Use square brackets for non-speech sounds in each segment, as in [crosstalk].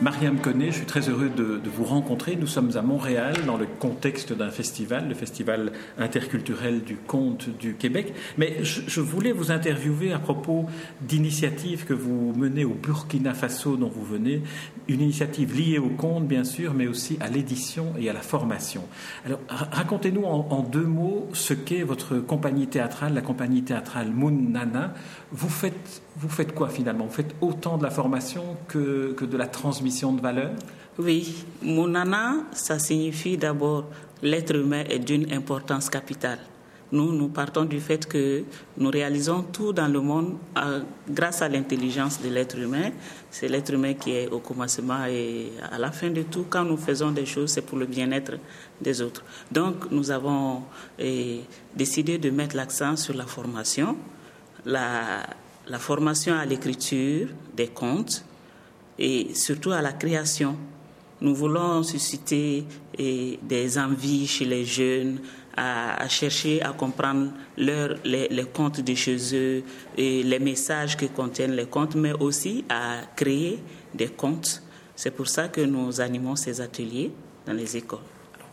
Mariam Connet, je suis très heureux de, vous rencontrer. Nous sommes à Montréal dans le contexte d'un festival, le Festival interculturel du conte du Québec. Mais je, voulais vous interviewer à propos d'initiatives que vous menez au Burkina Faso dont vous venez, une initiative liée au conte bien sûr, mais aussi à l'édition et à la formation. Alors racontez-nous en, deux mots ce qu'est votre compagnie théâtrale, la compagnie théâtrale Mounana. Vous faites, vous faites quoi finalement? Vous faites autant de la formation que de la transmission? De valeur? Oui, Mounana, ça signifie d'abord l'être humain est d'une importance capitale. Nous, nous partons du fait que nous réalisons tout dans le monde euh, grâce à l'intelligence de l'être humain. C'est l'être humain qui est au commencement et à la fin de tout, quand nous faisons des choses, c'est pour le bien-être des autres. Donc, nous avons décidé de mettre l'accent sur la formation, la, la formation à l'écriture des contes, et surtout à la création. Nous voulons susciter eh, des envies chez les jeunes à, chercher à comprendre leur, les, contes de chez eux et les messages que contiennent les contes, mais aussi à créer des contes. C'est pour ça que nous animons ces ateliers dans les écoles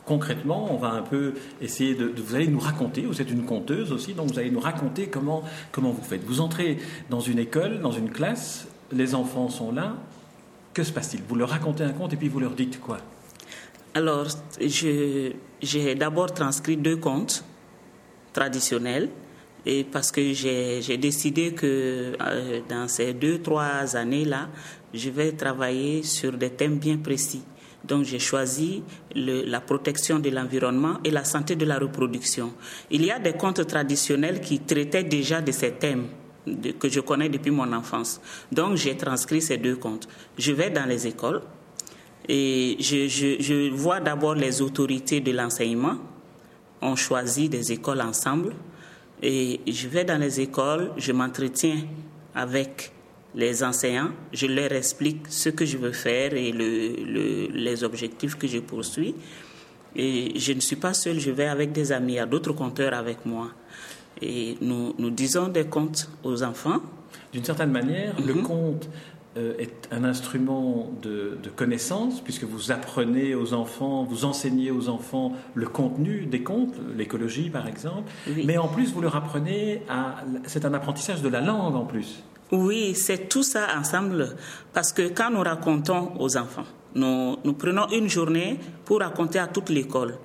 concrètement, on va un peu essayer de, Vous allez nous raconter, vous êtes une conteuse aussi, donc vous allez nous raconter comment, comment vous faites. Vous entrez dans une école, dans une classe, les enfants sont là, que se passe-t-il? Vous leur racontez un conte et puis vous leur dites quoi? Alors, j'ai d'abord transcrit deux contes traditionnels et parce que j'ai décidé que euh, dans ces deux, trois années-là, je vais travailler sur des thèmes bien précis. Donc j'ai choisi la protection de l'environnement et la santé de la reproduction. Il y a des contes traditionnels qui traitaient déjà de ces thèmes que je connais depuis mon enfance. Donc j'ai transcrit ces deux contes. Je vais dans les écoles et je, vois d'abord les autorités de l'enseignement. On choisit des écoles ensemble et je vais dans les écoles, je m'entretiens avec les enseignants, je leur explique ce que je veux faire et le, les objectifs que je poursuis. Et je ne suis pas seule, je vais avec des amis, il y a d'autres conteurs avec moi. Et nous, nous disons des contes aux enfants. D'une certaine manière, le mhm. conte euh, est un instrument de, de, connaissance, puisque vous apprenez aux enfants, vous enseignez aux enfants le contenu des contes, l'écologie par exemple, mais en plus vous leur apprenez à... C'est un apprentissage de la langue en plus. Oui, c'est tout ça ensemble, parce que quand nous racontons aux enfants, nous, nous prenons une journée pour raconter à toute l'école.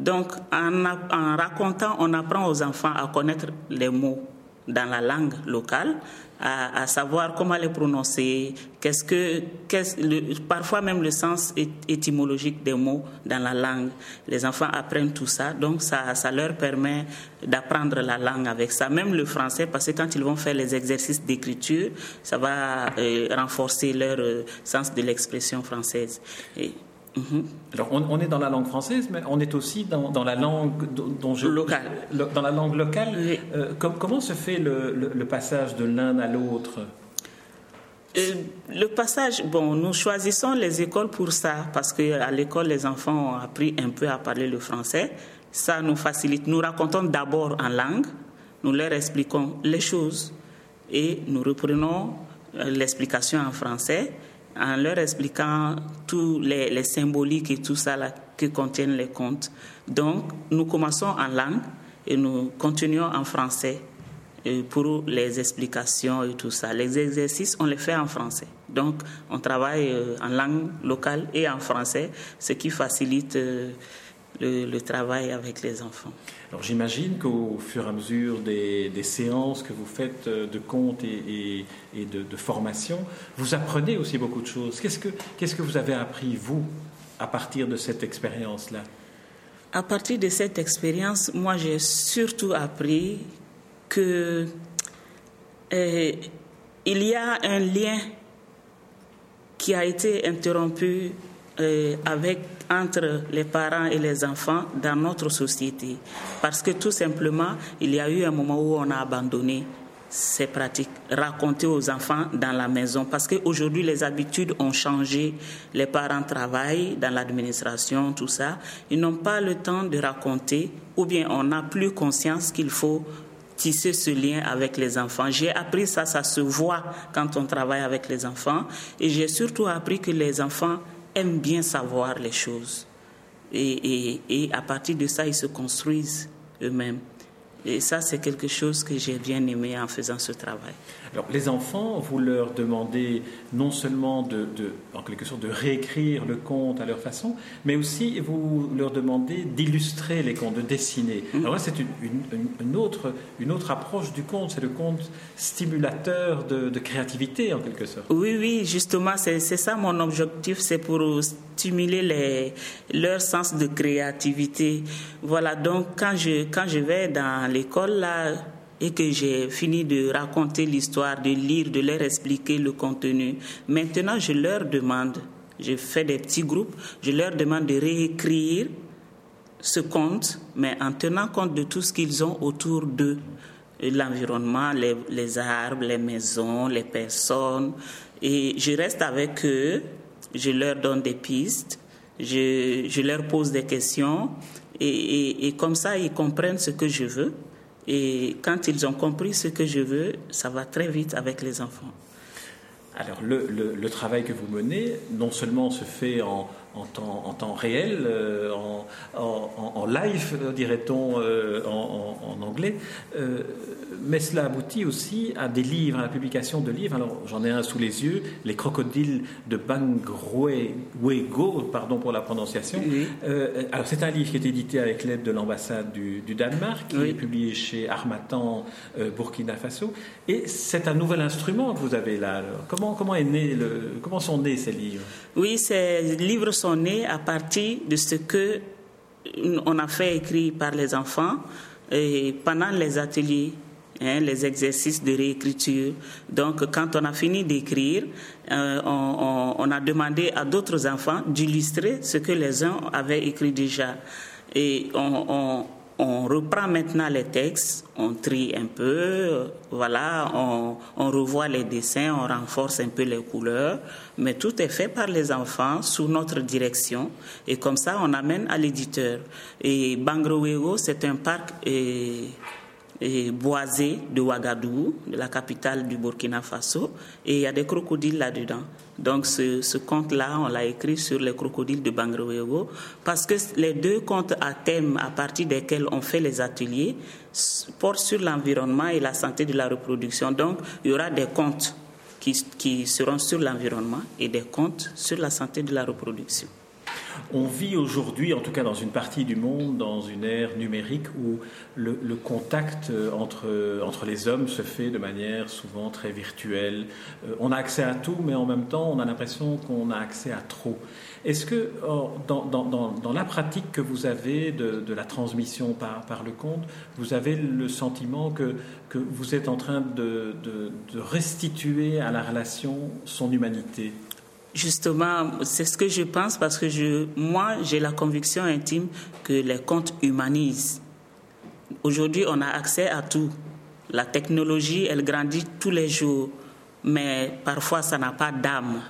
Donc, en, racontant, on apprend aux enfants à connaître les mots dans la langue locale, à, savoir comment les prononcer, qu'est-ce que, parfois même le sens étymologique des mots dans la langue. Les enfants apprennent tout ça, donc ça, leur permet d'apprendre la langue avec ça. Même le français, parce que quand ils vont faire les exercices d'écriture, ça va euh, renforcer leur euh, sens de l'expression française. Mhm. Alors, on, est dans la langue française, mais on est aussi dans, la langue dont je, locale. dans la langue locale. Euh, comment se fait le, passage de l'un à l'autre? Euh, le passage, bon, nous choisissons les écoles pour ça, parce qu'à l'école, les enfants ont appris un peu à parler le français. Ça nous facilite. Nous racontons d'abord en langue, nous leur expliquons les choses et nous reprenons euh, l'explication en français en leur expliquant tous les, symboliques et tout ça que contiennent les contes. Donc, nous commençons en langue et nous continuons en français euh, pour les explications et tout ça. Les exercices, on les fait en français. Donc, on travaille euh, en langue locale et en français, ce qui facilite le, travail avec les enfants. Alors j'imagine qu'au fur et à mesure des, séances que vous faites euh, de compte et, de, formation, vous apprenez aussi beaucoup de choses. Qu'est-ce que, qu'est-ce que vous avez appris, vous, à partir de cette expérience-là? À partir de cette expérience, moi j'ai surtout appris que euh, il y a un lien qui a été interrompu euh, avec, entre les parents et les enfants dans notre société. Parce que tout simplement, il y a eu un moment où on a abandonné ces pratiques, raconter aux enfants dans la maison. Parce qu'aujourd'hui, les habitudes ont changé. Les parents travaillent dans l'administration, tout ça. Ils n'ont pas le temps de raconter, ou bien on n'a plus conscience qu'il faut tisser ce lien avec les enfants. J'ai appris ça, ça se voit quand on travaille avec les enfants. Et j'ai surtout appris que les enfants aiment bien savoir les choses. Et, et, et à partir de ça, ils se construisent eux-mêmes. Et ça, c'est quelque chose que j'ai bien aimé en faisant ce travail. Alors, les enfants, vous leur demandez non seulement de, en quelque sorte, de réécrire le conte à leur façon, mais aussi vous leur demandez d'illustrer les contes, de dessiner. Mm-hmm. Alors là, c'est une, autre, une autre approche du conte, c'est le conte stimulateur de, créativité, en quelque sorte. Oui, oui, justement, c'est ça mon objectif, c'est pour stimuler les, leur sens de créativité. Voilà, donc quand je, quand je vais dans l'école, là, et que j'ai fini de raconter l'histoire, de lire, de leur expliquer le contenu. Maintenant, je leur demande, je fais des petits groupes, je leur demande de réécrire ce conte, mais en tenant compte de tout ce qu'ils ont autour d'eux l'environnement, les, arbres, les maisons, les personnes. Et je reste avec eux, je leur donne des pistes, je, leur pose des questions, et, comme ça, ils comprennent ce que je veux. Et quand ils ont compris ce que je veux, ça va très vite avec les enfants. Alors le, le, travail que vous menez, non seulement se fait en, en, temps, en temps, réel, euh, en, en, live, dirait-on euh, en, anglais, euh, mais cela aboutit aussi à des livres, à la publication de livres. Alors j'en ai un sous les yeux, Les crocodiles de Bangruego, pardon pour la prononciation. alors c'est un livre qui est édité avec l'aide de l'ambassade du, Danemark, qui est publié chez Armatan Burkina Faso, et c'est un nouvel instrument que vous avez là. comment, comment, est né le, comment sont nés ces livres? Oui, ces livres sont nés à partir de ce que on a fait écrire par les enfants et pendant les ateliers. Hein, les exercices de réécriture. Donc, quand on a fini d'écrire, euh, on, on, a demandé à d'autres enfants d'illustrer ce que les uns avaient écrit déjà. Et on, on reprend maintenant les textes, on trie un peu, voilà, on, revoit les dessins, on renforce un peu les couleurs, mais tout est fait par les enfants sous notre direction et comme ça on amène à l'éditeur. Et Bangrowego, c'est un parc boisé de Ouagadougou, de la capitale du Burkina Faso, et il y a des crocodiles là-dedans. Donc ce, conte-là, on l'a écrit sur les crocodiles de Bangrowego parce que les deux contes à thème à partir desquels on fait les ateliers portent sur l'environnement et la santé de la reproduction. Donc il y aura des contes qui, qui seront sur l'environnement et des contes sur la santé de la reproduction. On vit aujourd'hui, en tout cas dans une partie du monde, dans une ère numérique où le, contact euh, entre, entre les hommes se fait de manière souvent très virtuelle. Euh, on a accès à tout, mais en même temps, on a l'impression qu'on a accès à trop. Est-ce que oh, dans, dans, dans, la pratique que vous avez de, de la transmission par, par, le conte, vous avez le sentiment que, que vous êtes en train de, de restituer à la relation son humanité? Justement, c'est ce que je pense parce que je, moi, j'ai la conviction intime que les contes humanisent. Aujourd'hui, on a accès à tout. La technologie, elle grandit tous les jours, mais parfois, ça n'a pas d'âme.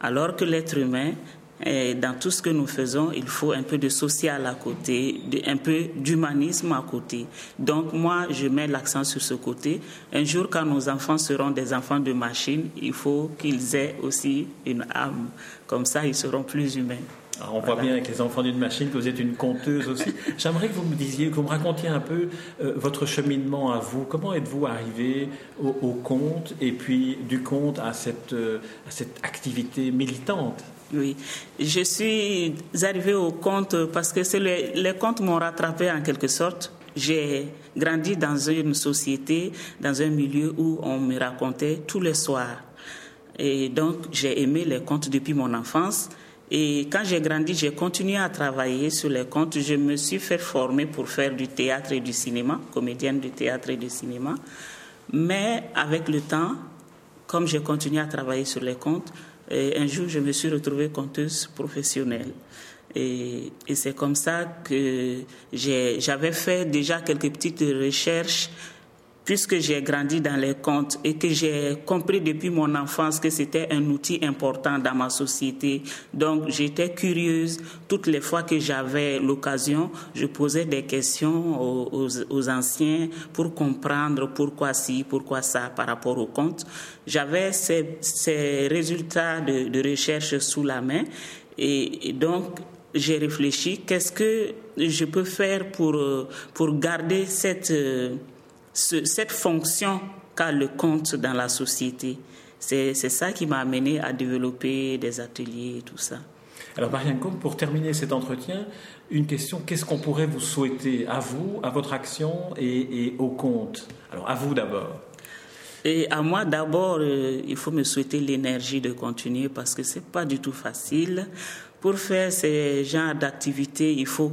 Alors que l'être humain, dans tout ce que nous faisons, il faut un peu de social à côté, un peu d'humanisme à côté. Donc moi, je mets l'accent sur ce côté. Un jour, quand nos enfants seront des enfants de machine, il faut qu'ils aient aussi une âme. Comme ça, ils seront plus humains. On voit bien avec les enfants d'une machine que vous êtes une conteuse aussi. [laughs] J'aimerais que vous me disiez, que vous me racontiez un peu euh, votre cheminement à vous. Comment êtes-vous arrivé au, conte et puis du conte à cette, euh, à cette activité militante? Oui, je suis arrivée au compte parce que les, les comptes m'ont rattrapé en quelque sorte. J'ai grandi dans une société, dans un milieu où on me racontait tous les soirs. Et donc, j'ai aimé les contes depuis mon enfance. Et quand j'ai grandi, j'ai continué à travailler sur les contes. Je me suis fait former pour faire du théâtre et du cinéma, comédienne de théâtre et de cinéma. Mais avec le temps, comme j'ai continué à travailler sur les contes, et un jour, je me suis retrouvée conteuse professionnelle. Et, et c'est comme ça que j'avais fait déjà quelques petites recherches puisque j'ai grandi dans les comptes et que j'ai compris depuis mon enfance que c'était un outil important dans ma société. Donc j'étais curieuse. Toutes les fois que j'avais l'occasion, je posais des questions aux, anciens pour comprendre pourquoi ci, pourquoi ça par rapport aux comptes. J'avais ces, résultats de, de recherche sous la main et, donc j'ai réfléchi, qu'est-ce que je peux faire pour, pour garder cette cette fonction qu'a le compte dans la société. C'est ça qui m'a amené à développer des ateliers et tout ça. Alors Marianne Combe, pour terminer cet entretien, une question, qu'est-ce qu'on pourrait vous souhaiter à vous, à votre action et, au compte? Alors à vous d'abord. Et à moi d'abord, euh, il faut me souhaiter l'énergie de continuer parce que c'est pas du tout facile. Pour faire ces genres d'activités, il faut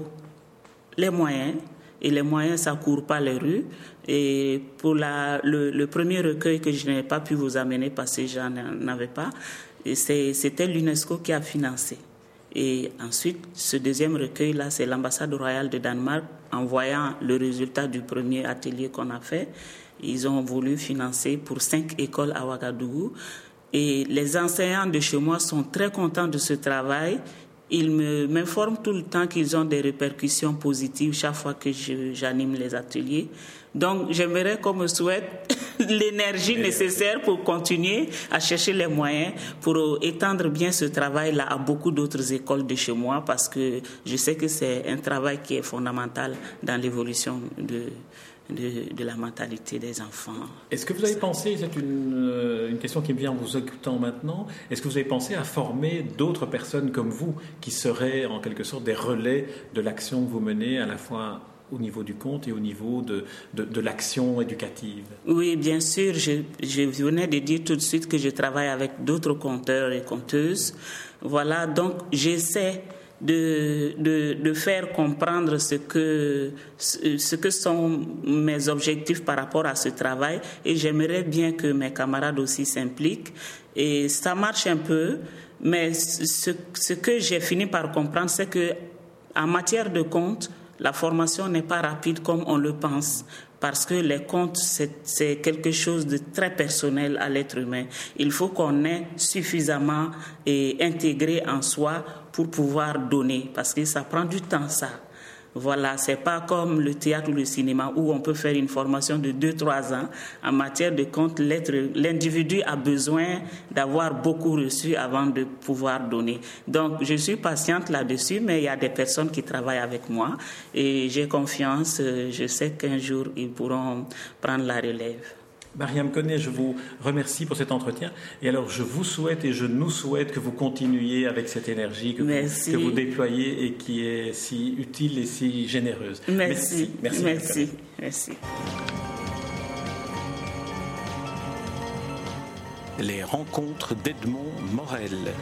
les moyens, et les moyens, ça court pas les rues. Et pour la, le, premier recueil que je n'ai pas pu vous amener parce que j'en avais pas, c'était l'UNESCO qui a financé. Et ensuite, ce deuxième recueil-là, c'est l'ambassade royale de Danemark, en voyant le résultat du premier atelier qu'on a fait, ils ont voulu financer pour cinq écoles à Ouagadougou. Et les enseignants de chez moi sont très contents de ce travail. Ils m'informent tout le temps qu'ils ont des répercussions positives chaque fois que j'anime les ateliers. Donc, j'aimerais qu'on me souhaite [laughs] l'énergie nécessaire pour continuer à chercher les moyens pour étendre bien ce travail-là à beaucoup d'autres écoles de chez moi parce que je sais que c'est un travail qui est fondamental dans l'évolution de, de, la mentalité des enfants. Est-ce que vous avez pensé, c'est une, euh, une, question qui me vient en vous occupant maintenant, est-ce que vous avez pensé à former d'autres personnes comme vous qui seraient en quelque sorte des relais de l'action que vous menez à la fois au niveau du compte et au niveau de, de, l'action éducative? Oui, bien sûr. Je, je, venais de dire tout de suite que je travaille avec d'autres compteurs et compteuses. Voilà, donc j'essaie de, de, de, faire comprendre ce que, ce que sont mes objectifs par rapport à ce travail et j'aimerais bien que mes camarades aussi s'impliquent. Et ça marche un peu, mais ce, ce que j'ai fini par comprendre, c'est que en matière de compte, la formation n'est pas rapide comme on le pense parce que les comptes, c'est quelque chose de très personnel à l'être humain. Il faut qu'on ait suffisamment et intégré en soi pour pouvoir donner, parce que ça prend du temps, ça. Voilà, c'est pas comme le théâtre ou le cinéma où on peut faire une formation de 2-3 ans. En matière de compte, l'individu a besoin d'avoir beaucoup reçu avant de pouvoir donner. Donc, je suis patiente là-dessus, mais il y a des personnes qui travaillent avec moi et j'ai confiance. Euh, je sais qu'un jour, ils pourront prendre la relève. Mariam Koné, je vous remercie pour cet entretien. Et alors, je vous souhaite et je nous souhaite que vous continuiez avec cette énergie que, vous, que vous, déployez et qui est si utile et si généreuse. Merci. Merci. Merci. Merci. Les rencontres d'Edmond Morel.